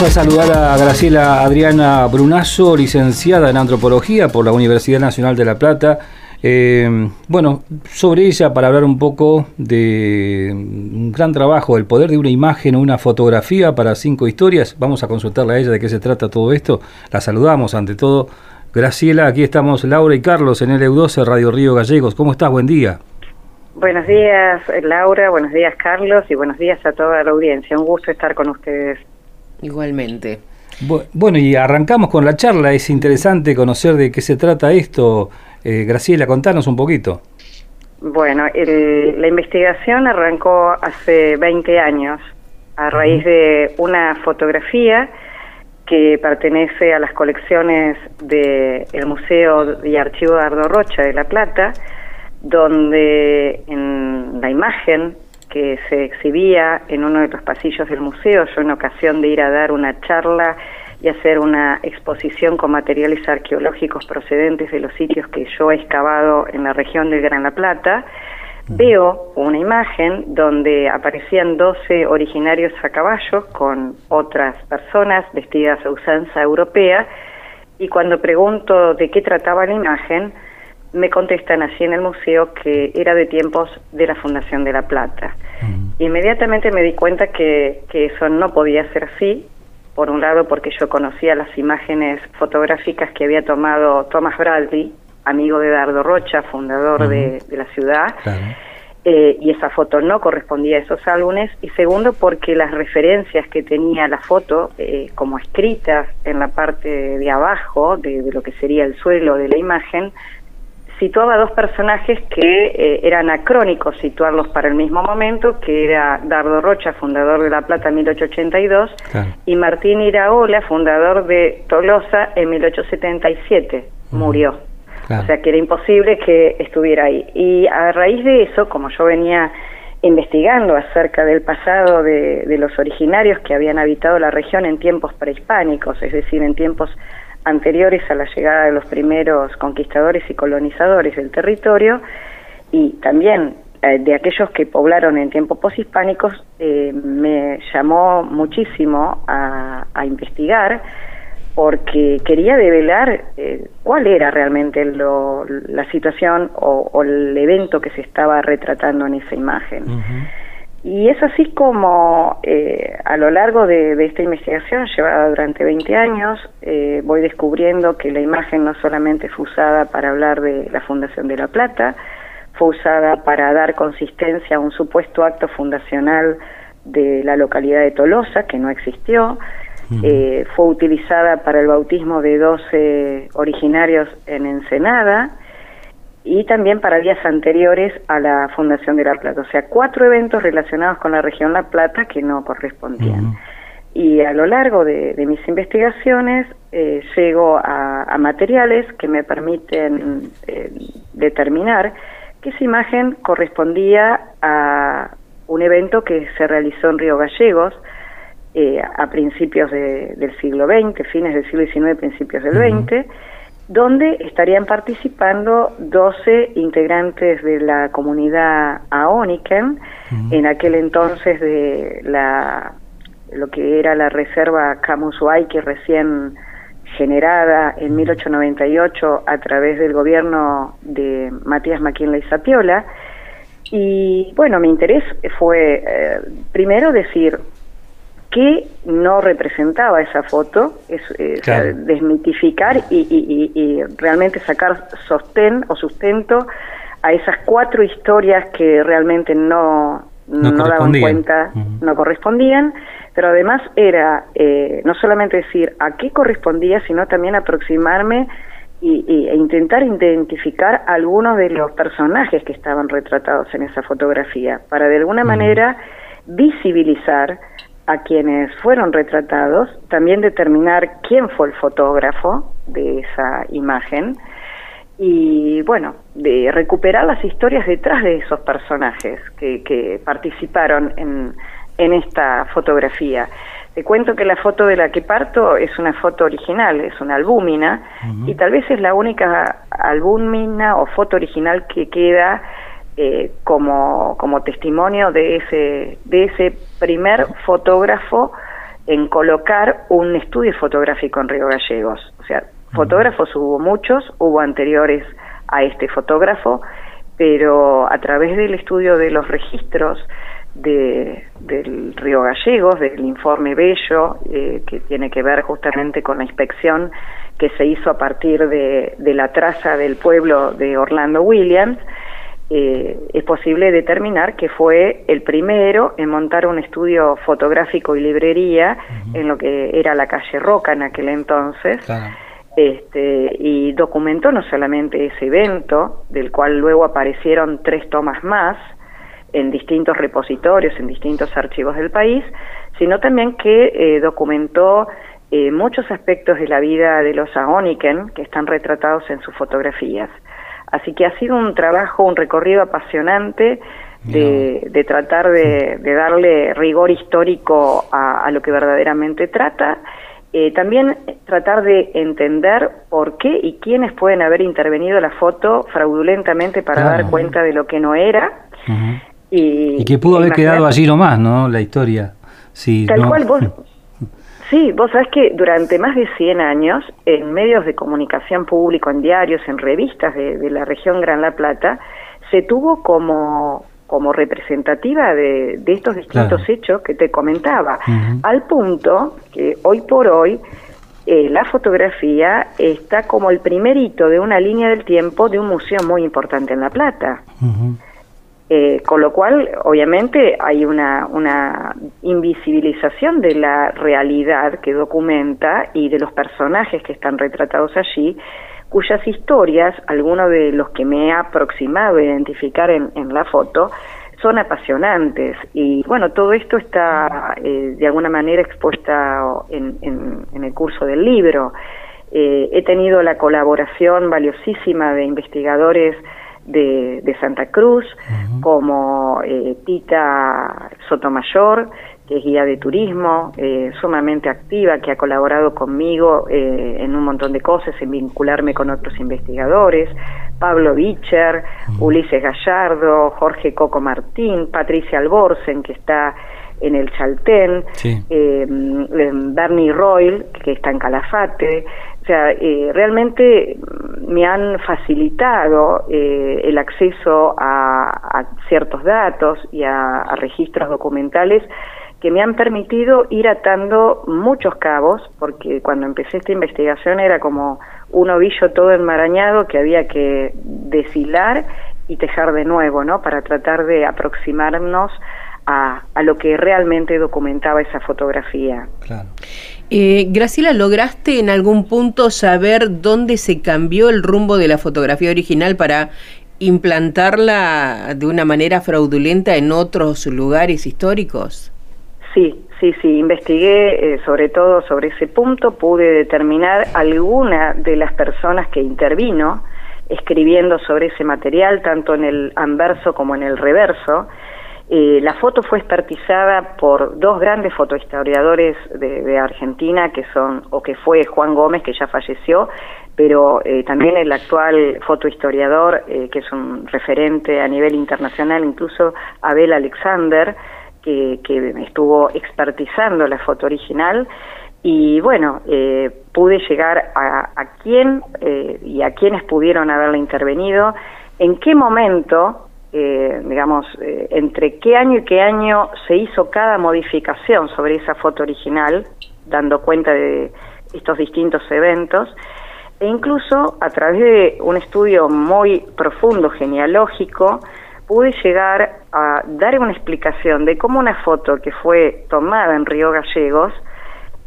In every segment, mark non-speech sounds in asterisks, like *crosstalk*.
Vamos a saludar a Graciela Adriana Brunazo, licenciada en antropología por la Universidad Nacional de La Plata. Eh, bueno, sobre ella, para hablar un poco de un gran trabajo, el poder de una imagen o una fotografía para cinco historias, vamos a consultarle a ella de qué se trata todo esto. La saludamos ante todo. Graciela, aquí estamos Laura y Carlos en el EU12 Radio Río Gallegos. ¿Cómo estás? Buen día. Buenos días, Laura, buenos días, Carlos, y buenos días a toda la audiencia. Un gusto estar con ustedes. Igualmente. Bueno, y arrancamos con la charla. Es interesante conocer de qué se trata esto. Eh, Graciela, contanos un poquito. Bueno, la investigación arrancó hace 20 años a raíz de una fotografía que pertenece a las colecciones del Museo y Archivo de Ardo Rocha de La Plata, donde en la imagen que se exhibía en uno de los pasillos del museo. Yo en ocasión de ir a dar una charla y hacer una exposición con materiales arqueológicos procedentes de los sitios que yo he excavado en la región del Gran La Plata, veo una imagen donde aparecían 12 originarios a caballo con otras personas vestidas a usanza europea y cuando pregunto de qué trataba la imagen, me contestan así en el museo que era de tiempos de la Fundación de la Plata. Inmediatamente me di cuenta que, que eso no podía ser así, por un lado porque yo conocía las imágenes fotográficas que había tomado Thomas Bradley, amigo de Dardo Rocha, fundador de, la ciudad, eh, y esa foto no correspondía a esos álbumes, y segundo porque las referencias que tenía la foto, eh, como escritas en la parte de abajo de, de lo que sería el suelo de la imagen, situaba dos personajes que eh, eran acrónicos situarlos para el mismo momento, que era Dardo Rocha, fundador de La Plata en 1882, y Martín Iraola, fundador de Tolosa en 1877, murió. O sea que era imposible que estuviera ahí. Y a raíz de eso, como yo venía investigando acerca del pasado de, de los originarios que habían habitado la región en tiempos prehispánicos, es decir, en tiempos anteriores a la llegada de los primeros conquistadores y colonizadores del territorio y también eh, de aquellos que poblaron en tiempos poshispánicos, eh, me llamó muchísimo a, investigar porque quería develar eh, cuál era realmente la situación o, el evento que se estaba retratando en esa imagen. Y es así como eh, a lo largo de, esta investigación, llevada durante 20 años, eh, voy descubriendo que la imagen no solamente fue usada para hablar de la Fundación de La Plata, fue usada para dar consistencia a un supuesto acto fundacional de la localidad de Tolosa, que no existió, eh, fue utilizada para el bautismo de 12 originarios en Ensenada, y también para días anteriores a la Fundación de La Plata. O sea, cuatro eventos relacionados con la región La Plata que no correspondían. Y a lo largo de, mis investigaciones eh, llego a, materiales que me permiten eh, determinar que esa imagen correspondía a un evento que se realizó en Río Gallegos eh, a principios del siglo XX, fines del siglo XIX, principios del XX, donde estarían participando 12 integrantes de la comunidad Aoniken, en aquel entonces de la lo que era la reserva Camusuay, que recién generada en 1898 a través del gobierno de Matías McKinley Sapiola. Y bueno, mi interés fue eh, primero decir, que no representaba esa foto, es, desmitificar y, realmente sacar sostén o sustento a esas cuatro historias que realmente no, no, daban cuenta, no correspondían, pero además era eh, no solamente decir a qué correspondía, sino también aproximarme y, e intentar identificar algunos de los personajes que estaban retratados en esa fotografía, para de alguna manera visibilizar a quienes fueron retratados, también determinar quién fue el fotógrafo de esa imagen y bueno, de recuperar las historias detrás de esos personajes que, que participaron en, en esta fotografía. Te cuento que la foto de la que parto es una foto original, es una albúmina, y tal vez es la única albúmina o foto original que queda eh, como, como testimonio de ese, de ese primer fotógrafo en colocar un estudio fotográfico en Río Gallegos. O sea, fotógrafos hubo muchos, hubo anteriores a este fotógrafo, pero a través del estudio de los registros de, del Río Gallegos, del informe Bello, eh, que tiene que ver justamente con la inspección que se hizo a partir de, de la traza del pueblo de Orlando Williams, eh, es posible determinar que fue el primero en montar un estudio fotográfico y librería en lo que era la calle Roca en aquel entonces. Este, y documentó no solamente ese evento, del cual luego aparecieron tres tomas más en distintos repositorios, en distintos archivos del país, sino también que eh, documentó eh, muchos aspectos de la vida de los Aoniken que están retratados en sus fotografías. Así que ha sido un trabajo, un recorrido apasionante de, tratar de, darle rigor histórico a, lo que verdaderamente trata. Eh, también tratar de entender por qué y quiénes pueden haber intervenido la foto fraudulentamente para dar cuenta de lo que no era. y, que pudo haber quedado allí nomás, ¿no? La historia. Sí, tal cual, vos, *laughs* Sí, vos sabés que durante más de 100 años, en medios de comunicación público, en diarios, en revistas de, la región Gran La Plata, se tuvo como, como representativa de, estos distintos hechos que te comentaba, al punto que hoy por hoy eh, la fotografía está como el primer hito de una línea del tiempo de un museo muy importante en La Plata. Eh, con lo cual, obviamente, hay una, una invisibilización de la realidad que documenta y de los personajes que están retratados allí, cuyas historias, algunos de los que me he aproximado a identificar en, la foto, son apasionantes. Y bueno, todo esto está eh, de alguna manera expuesta en, en, el curso del libro. Eh, he tenido la colaboración valiosísima de investigadores de, Santa Cruz, como eh, Tita Sotomayor, que es guía de turismo, eh, sumamente activa, que ha colaborado conmigo eh, en un montón de cosas, en vincularme con otros investigadores, Pablo Bicher, Ulises Gallardo, Jorge Coco Martín, Patricia Alborsen, que está en el Chaltén, Bernie Royal, que está en Calafate, sea, eh, realmente me han facilitado eh, el acceso a, ciertos datos y a, registros documentales que me han permitido ir atando muchos cabos, porque cuando empecé esta investigación era como un ovillo todo enmarañado que había que deshilar y tejer de nuevo, ¿no? Para tratar de aproximarnos a, a lo que realmente documentaba esa fotografía. Claro. Eh, Graciela, ¿lograste en algún punto saber dónde se cambió el rumbo de la fotografía original para implantarla de una manera fraudulenta en otros lugares históricos? Sí, sí, sí, investigué eh, sobre todo sobre ese punto, pude determinar alguna de las personas que intervino escribiendo sobre ese material, tanto en el anverso como en el reverso, eh, la foto fue expertizada por dos grandes fotohistoriadores de, Argentina, que son, o que fue Juan Gómez, que ya falleció, pero eh, también el actual fotohistoriador, eh, que es un referente a nivel internacional, incluso Abel Alexander, que, estuvo expertizando la foto original. Y bueno, pude llegar a, a quién y a quienes pudieron haberla intervenido, en qué momento eh, digamos, eh, entre qué año y qué año se hizo cada modificación sobre esa foto original, dando cuenta de estos distintos eventos, e incluso a través de un estudio muy profundo, genealógico, pude llegar a dar una explicación de cómo una foto que fue tomada en Río Gallegos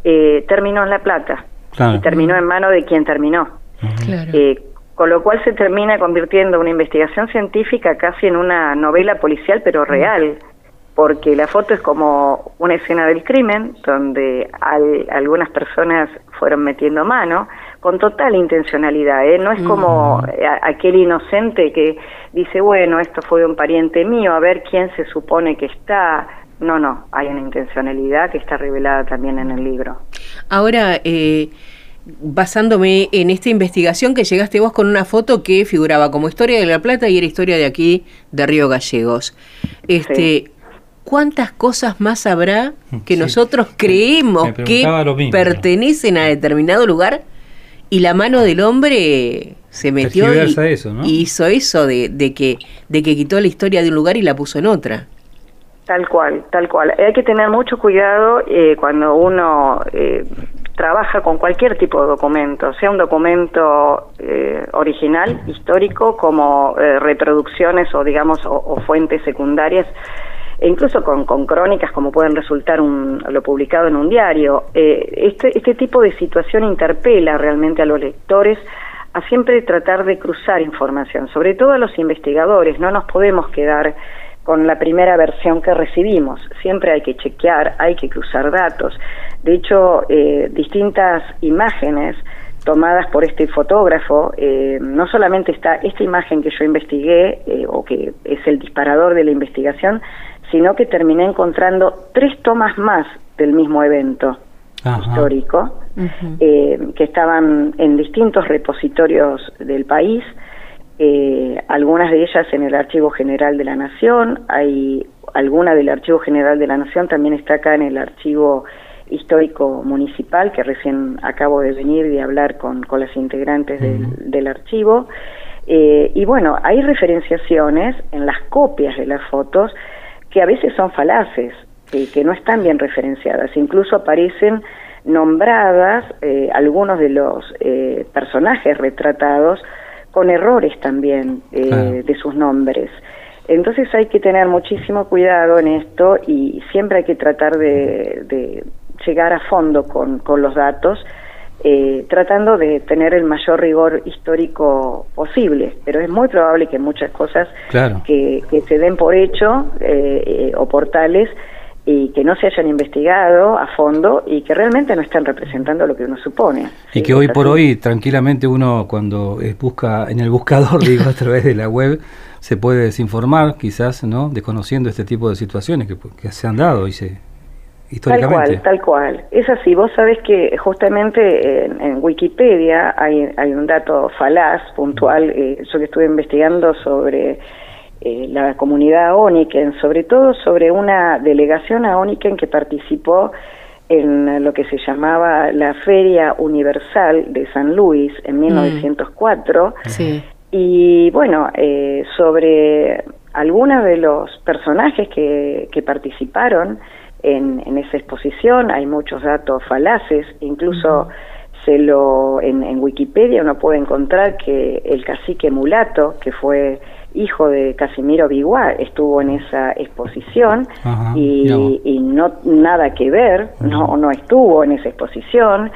eh, terminó en La Plata y terminó en mano de quien terminó. Claro. Eh, con lo cual se termina convirtiendo una investigación científica casi en una novela policial, pero real. porque la foto es como una escena del crimen donde algunas personas fueron metiendo mano con total intencionalidad, ¿eh? no es como aquel inocente que dice, bueno, esto fue un pariente mío, a ver quién se supone que está. No, no, hay una intencionalidad que está revelada también en el libro. Ahora, eh, basándome en esta investigación que llegaste vos con una foto que figuraba como historia de La Plata y era historia de aquí, de Río Gallegos. Este, ¿Cuántas cosas más habrá que nosotros creemos que pertenecen a determinado lugar y la mano del hombre se metió y, hizo eso de, que, de que quitó la historia de un lugar y la puso en otra? Tal cual, tal cual. Hay que tener mucho cuidado eh, cuando uno eh, trabaja con cualquier tipo de documento, sea un documento eh, original, histórico, como eh, reproducciones o digamos o, fuentes secundarias, e incluso con, crónicas como pueden resultar lo publicado en un diario. Eh, este, este tipo de situación interpela realmente a los lectores a siempre tratar de cruzar información, sobre todo a los investigadores, no nos podemos quedar con la primera versión que recibimos. Siempre hay que chequear, hay que cruzar datos. De hecho, eh, distintas imágenes tomadas por este fotógrafo, eh, no solamente está esta imagen que yo investigué, eh, o que es el disparador de la investigación, sino que terminé encontrando tres tomas más del mismo evento histórico, que estaban en distintos repositorios del país, eh, algunas de ellas en el Archivo General de la Nación, hay alguna del Archivo General de la Nación también está acá en el Archivo Histórico Municipal, que recién acabo de venir y hablar con, con las integrantes del, archivo. Eh, y bueno, hay referenciaciones en las copias de las fotos que a veces son falaces, eh, que no están bien referenciadas, incluso aparecen nombradas eh, algunos de los personajes retratados con errores también eh, de sus nombres. Entonces hay que tener muchísimo cuidado en esto y siempre hay que tratar de, llegar a fondo con, con los datos, eh, tratando de tener el mayor rigor histórico posible. Pero es muy probable que muchas cosas que, que, se den por hecho eh, o portales y que no se hayan investigado a fondo y que realmente no están representando lo que uno supone. Y que hoy por hoy tranquilamente uno cuando busca en el buscador, *laughs* digo, a través de la web, se puede desinformar quizás, ¿no? Desconociendo este tipo de situaciones que, se han dado y se históricamente. Tal cual, tal cual. Es así, vos sabés que justamente en, Wikipedia hay, hay un dato falaz, puntual, eh, yo que estuve investigando sobre eh, la comunidad Aoniken, sobre todo sobre una delegación Aoniken que participó en lo que se llamaba la Feria Universal de San Luis en 1904. Mm. Sí. Y bueno, eh, sobre algunos de los personajes que, que participaron en, en, esa exposición, hay muchos datos falaces, incluso se lo en, en Wikipedia uno puede encontrar que el cacique mulato, que fue hijo de Casimiro Biguá, estuvo en esa exposición y, no. nada que ver, no, no estuvo en esa exposición.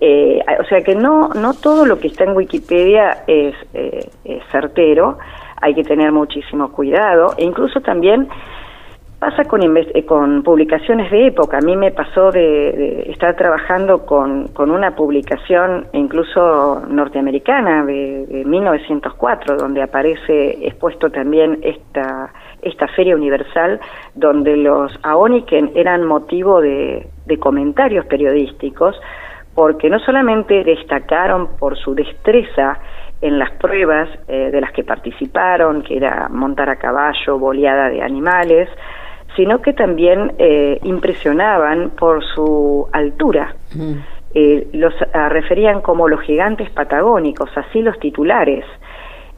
Eh, o sea que no, no todo lo que está en Wikipedia es, eh, es certero, hay que tener muchísimo cuidado e incluso también Pasa con, eh, con publicaciones de época. A mí me pasó de, estar trabajando con, con, una publicación incluso norteamericana de, 1904, donde aparece expuesto también esta, esta feria universal, donde los Aoniken eran motivo de, comentarios periodísticos, porque no solamente destacaron por su destreza en las pruebas eh, de las que participaron, que era montar a caballo, boleada de animales, sino que también eh, impresionaban por su altura. Mm. Eh, los ah, referían como los gigantes patagónicos, así los titulares.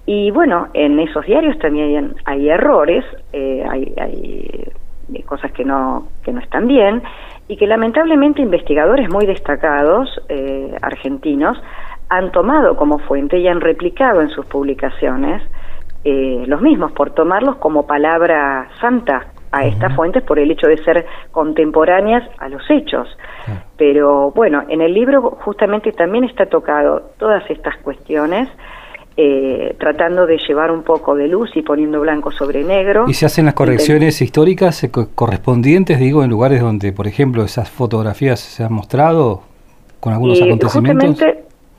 Y bueno, en esos diarios también hay, errores, eh, hay, hay cosas que no, que no están bien, y que lamentablemente investigadores muy destacados argentinos han tomado como fuente y han replicado en sus publicaciones los mismos, por tomarlos como palabra santa a estas fuentes por el hecho de ser contemporáneas a los hechos. Pero bueno, en el libro justamente también está tocado todas estas cuestiones eh, tratando de llevar un poco de luz y poniendo blanco sobre negro. ¿Y se hacen las correcciones históricas eh, correspondientes, digo, en lugares donde, por ejemplo, esas fotografías se han mostrado con algunos acontecimientos?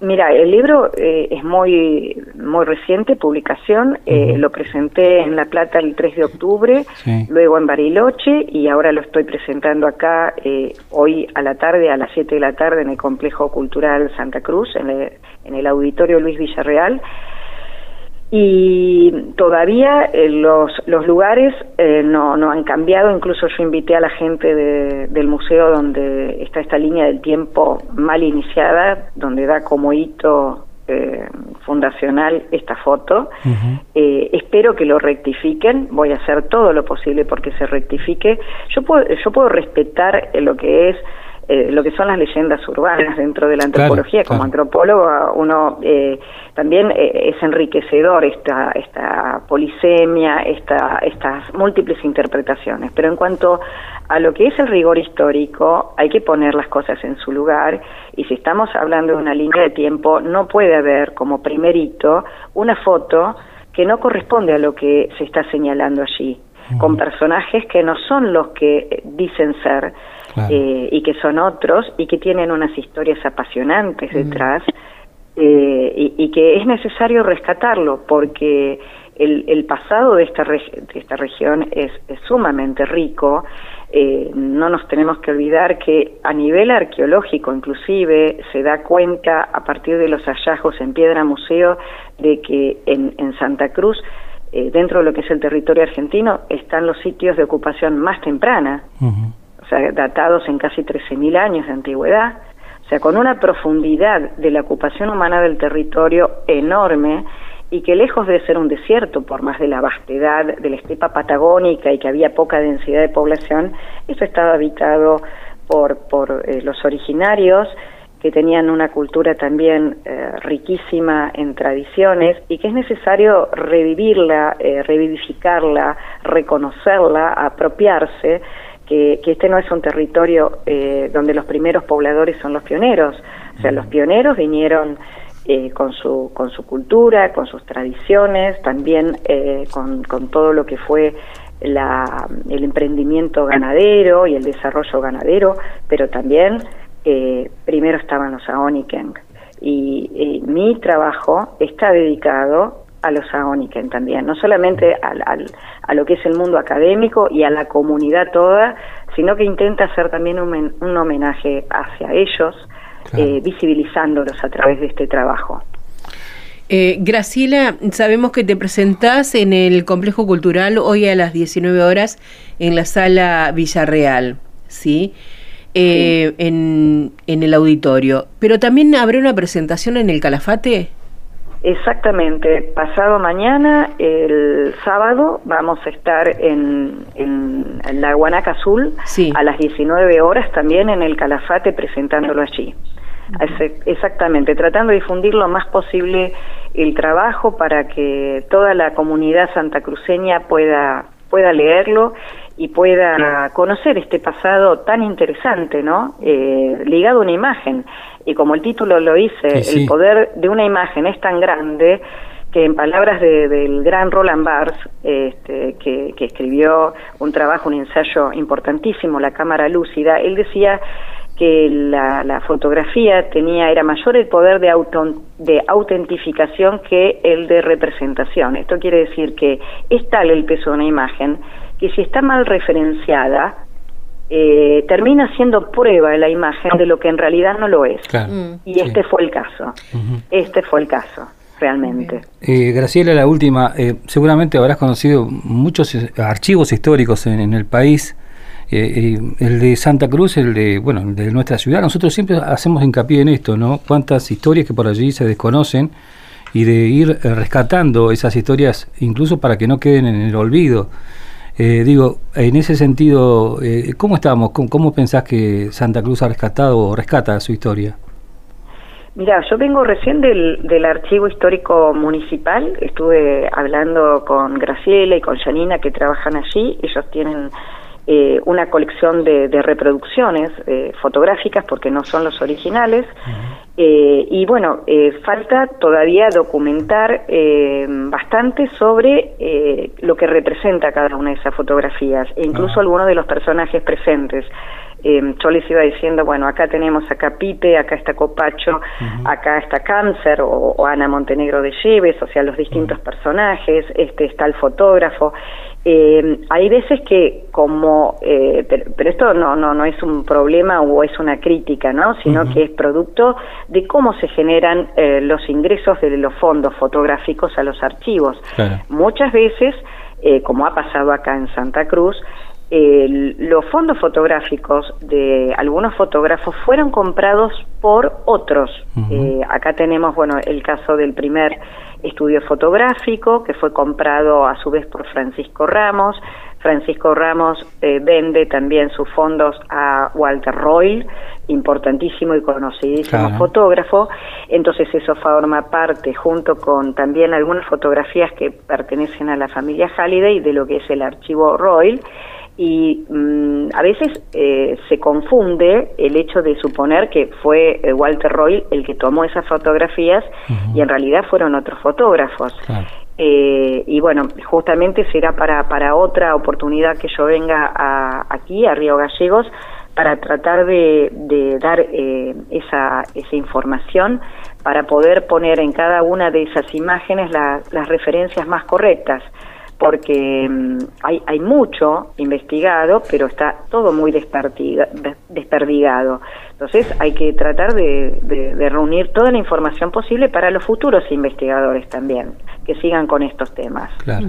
Mira, el libro eh, es muy muy reciente, publicación. Eh, lo presenté en La Plata el 3 de octubre, luego en Bariloche y ahora lo estoy presentando acá eh, hoy a la tarde, a las 7 de la tarde, en el Complejo Cultural Santa Cruz, en en el Auditorio Luis Villarreal y todavía eh, los, los lugares eh, no, no han cambiado, incluso yo invité a la gente del museo donde está esta línea del tiempo mal iniciada, donde da como hito eh, fundacional esta foto. espero que lo rectifiquen, voy a hacer todo lo posible porque se rectifique. Yo puedo, yo puedo respetar lo que es eh, lo que son las leyendas urbanas dentro de la antropología. Como antropólogo uno eh, también eh, es enriquecedor esta, esta polisemia, esta, estas múltiples interpretaciones. Pero en cuanto a lo que es el rigor histórico, hay que poner las cosas en su lugar y si estamos hablando de una línea de tiempo, no puede haber como primerito una foto que no corresponde a lo que se está señalando allí, con personajes que no son los que dicen ser, eh, y que son otros y que tienen unas historias apasionantes detrás eh, y, que es necesario rescatarlo porque el, el pasado de esta, de esta región es, sumamente rico. Eh, no nos tenemos que olvidar que a nivel arqueológico inclusive se da cuenta a partir de los hallazgos en Piedra Museo de que en, en Santa Cruz dentro de lo que es el territorio argentino están los sitios de ocupación más temprana datados en casi 13.000 años de antigüedad, o sea, con una profundidad de la ocupación humana del territorio enorme y que lejos de ser un desierto, por más de la vastedad de la estepa patagónica y que había poca densidad de población, esto estaba habitado por, por eh, los originarios que tenían una cultura también eh, riquísima en tradiciones y que es necesario revivirla, eh, revivificarla, reconocerla, apropiarse que, este no es un territorio eh, donde los primeros pobladores son los pioneros. O sea, los pioneros vinieron eh, con, su, con su cultura, con sus tradiciones, también eh, con, con, todo lo que fue la, el emprendimiento ganadero y el desarrollo ganadero, pero también primero estaban los Aoniken. Y, y mi trabajo está dedicado a los Aoniken también, no solamente al, a lo que es el mundo académico y a la comunidad toda, sino que intenta hacer también un, un homenaje hacia ellos, eh, visibilizándolos a través de este trabajo. Eh, Graciela, sabemos que te presentás en el Complejo Cultural hoy a las 19 horas en la sala Villarreal, ¿sí? Eh, en, en el auditorio. Pero también habrá una presentación en el Calafate. Exactamente, pasado mañana, el sábado, vamos a estar en, en, la Guanaca Azul a las 19 horas también en el Calafate presentándolo allí. Exactamente, tratando de difundir lo más posible el trabajo para que toda la comunidad santacruceña pueda, pueda leerlo y pueda conocer este pasado tan interesante, ¿no? Eh, ligado a una imagen y como el título lo dice, el poder de una imagen es tan grande que en palabras del gran Roland Barthes, este, que, escribió un trabajo, un ensayo importantísimo, La Cámara Lúcida, él decía que la, fotografía tenía era mayor el poder de, auto, de autentificación que el de representación. Esto quiere decir que es tal el peso de una imagen que si está mal referenciada, eh, termina siendo prueba de la imagen de lo que en realidad no lo es. Mm. y este fue el caso. Este fue el caso, realmente. Eh, Graciela, la última. Eh, seguramente habrás conocido muchos archivos históricos en, el país. el de Santa Cruz, el de, bueno, el de nuestra ciudad. Nosotros siempre hacemos hincapié en esto, ¿no? Cuántas historias que por allí se desconocen y de ir rescatando esas historias incluso para que no queden en el olvido. Eh, digo, en ese sentido, eh, ¿cómo estamos? ¿Cómo, pensás que Santa Cruz ha rescatado o rescata su historia? Mira, yo vengo recién del, del Archivo Histórico Municipal, estuve hablando con Graciela y con Janina que trabajan allí, ellos tienen eh, una colección de, reproducciones eh, fotográficas porque no son los originales. Eh, y bueno, falta todavía documentar bastante sobre lo que representa cada una de esas fotografías e incluso algunos de los personajes presentes. Yo les iba diciendo, bueno, acá tenemos a Pipe, acá está Copacho, acá está Cáncer o, Ana Montenegro de Lleves, o sea, los distintos personajes, este está el fotógrafo, eh, hay veces que como, eh, pero, esto no, no, no es un problema o es una crítica, ¿no? Sino que es producto de cómo se generan eh, los ingresos de los fondos fotográficos a los archivos. Muchas veces, eh, como ha pasado acá en Santa Cruz, los fondos fotográficos de algunos fotógrafos fueron comprados por otros. Eh, acá tenemos, bueno, el caso del primer estudio fotográfico que fue comprado a su vez por Francisco Ramos. Francisco Ramos eh, vende también sus fondos a Walter Royle, importantísimo y conocidísimo fotógrafo. Entonces eso forma parte, junto con también algunas fotografías que pertenecen a la familia Halliday, de lo que es el archivo Royle y mm, a veces eh, se confunde el hecho de suponer que fue eh, Walter Roy el que tomó esas fotografías y en realidad fueron otros fotógrafos. Eh, y bueno, justamente será para, para otra oportunidad que yo venga a, aquí, a Río Gallegos, para tratar de, de dar esa, esa información para poder poner en cada una de esas imágenes las referencias más correctas porque mm, hay, hay mucho investigado, pero está todo muy desperdigado. Entonces hay que tratar de, reunir toda la información posible para los futuros investigadores también, que sigan con estos temas. Claro.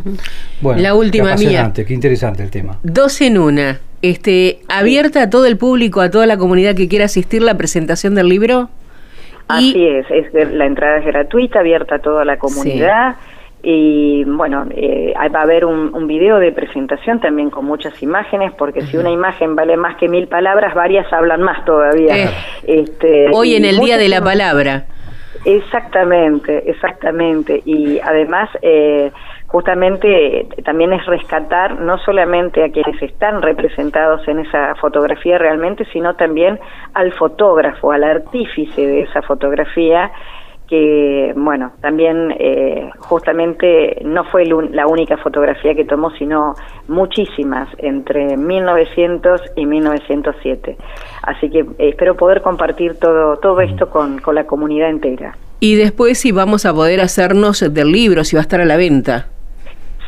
Bueno, la última qué mía. Qué interesante el tema. Dos en una. Este, abierta a todo el público, a toda la comunidad que quiera asistir a la presentación del libro. Así es, es, la entrada es gratuita, abierta a toda la comunidad. Y bueno, eh, va a haber un, un, video de presentación también con muchas imágenes, porque si una imagen vale más que mil palabras, varias hablan más todavía. Eh, este, hoy en el Día de la Palabra. Exactamente, exactamente. Y además, eh, justamente también es rescatar no solamente a quienes están representados en esa fotografía realmente, sino también al fotógrafo, al artífice de esa fotografía que, bueno, también eh, justamente no fue la única fotografía que tomó, sino muchísimas entre 1900 y 1907. Así que eh, espero poder compartir todo, todo esto con, con la comunidad entera. Y después si vamos a poder hacernos del libro, si va a estar a la venta.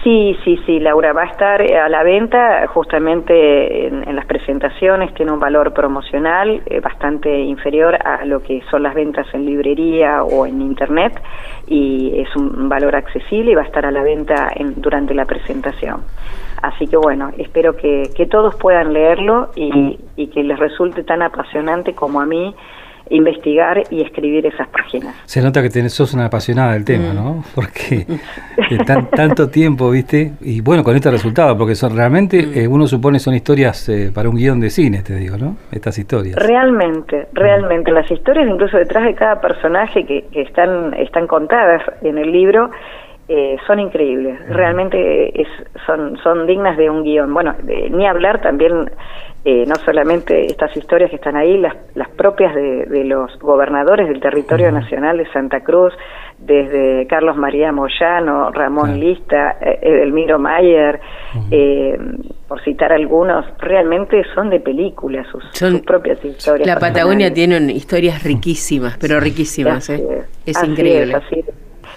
Sí, sí, sí, Laura, va a estar a la venta justamente en, las presentaciones, tiene un valor promocional eh, bastante inferior a lo que son las ventas en librería o en internet y es un valor accesible y va a estar a la venta en, durante la presentación. Así que bueno, espero que, todos puedan leerlo y, y que les resulte tan apasionante como a mí investigar y escribir esas páginas. Se nota que tenés, sos una apasionada del tema, ¿no? Mm. *laughs* Porque *laughs* tan, tanto tiempo, ¿viste? Y bueno, con este resultado, porque son realmente, mm. eh, uno supone son historias eh, para un guion de cine, te digo, ¿no? Estas historias. Realmente, realmente. Las historias incluso detrás de cada personaje que, que están, están contadas en el libro eh, son increíbles, realmente es, son, son dignas de un guion. Bueno, ni hablar también, eh, no solamente estas historias que están ahí, las, las propias de, de los gobernadores del territorio nacional de Santa Cruz, desde Carlos María Moyano, Ramón Lista, eh, Edelmiro Mayer, por citar algunos, realmente son de películas sus, propias historias. La Patagonia tiene historias riquísimas, pero riquísimas, es, increíble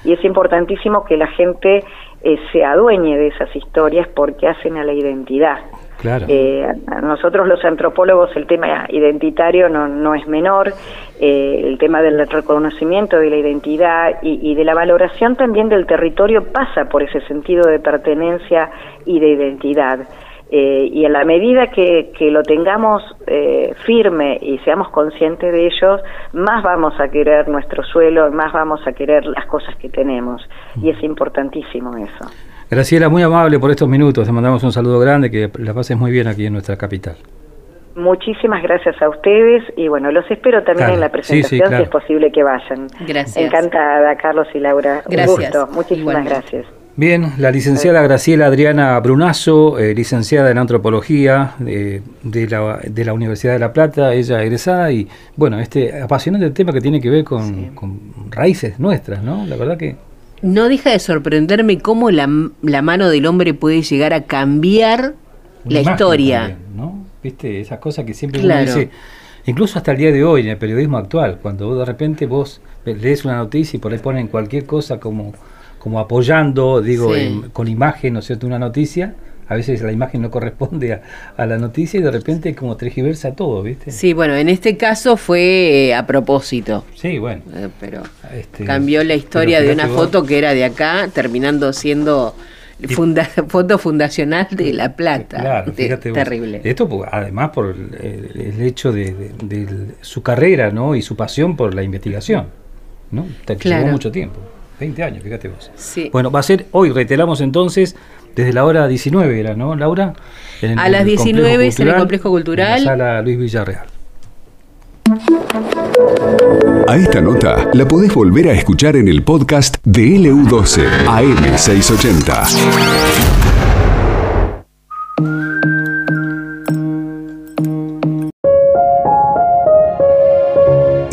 y es importantísimo que la gente eh, se adueñe de esas historias porque hacen a la identidad. Claro. Eh, a nosotros los antropólogos el tema identitario no, no es menor, eh, el tema del reconocimiento de la identidad y, de la valoración también del territorio pasa por ese sentido de pertenencia y de identidad. Eh, y en la medida que, que lo tengamos eh, firme y seamos conscientes de ellos, más vamos a querer nuestro suelo, más vamos a querer las cosas que tenemos. Y es importantísimo eso. Graciela, muy amable por estos minutos. Te mandamos un saludo grande, que la pases muy bien aquí en nuestra capital. Muchísimas gracias a ustedes y bueno, los espero también en la presentación si es posible que vayan. Gracias. Encantada, Carlos y Laura. Gracias. Un gusto. Muchísimas gracias. Bien, la licenciada Graciela Adriana Brunazo, eh, licenciada en antropología de, la, de, la, Universidad de La Plata, ella egresada y bueno, este apasionante tema que tiene que ver con, raíces nuestras, ¿no? La verdad que... No deja de sorprenderme cómo la, la mano del hombre puede llegar a cambiar la historia. ¿no? ¿Viste? Esas cosas que siempre uno dice, incluso hasta el día de hoy en el periodismo actual, cuando de repente vos lees una noticia y por ahí ponen cualquier cosa como como apoyando, digo, con imagen, ¿no es cierto?, una noticia. A veces la imagen no corresponde a, la noticia y de repente como tergiversa todo, ¿viste? Sí, bueno, en este caso fue eh, a propósito. Sí, bueno. Eh, pero este, cambió la historia de una foto que era de acá, terminando siendo *laughs* foto fundacional de La Plata. Claro, fíjate Terrible. Esto además por el, hecho de, su carrera, ¿no? Y su pasión por la investigación, ¿no? Te llevó mucho tiempo. 20 años, fíjate vos. Sí. Bueno, va a ser hoy, reiteramos entonces, desde la hora 19 era, ¿no, Laura? a las 19 es en el Complejo Cultural. En la sala Luis Villarreal. A esta nota la podés volver a escuchar en el podcast de LU12 AM680.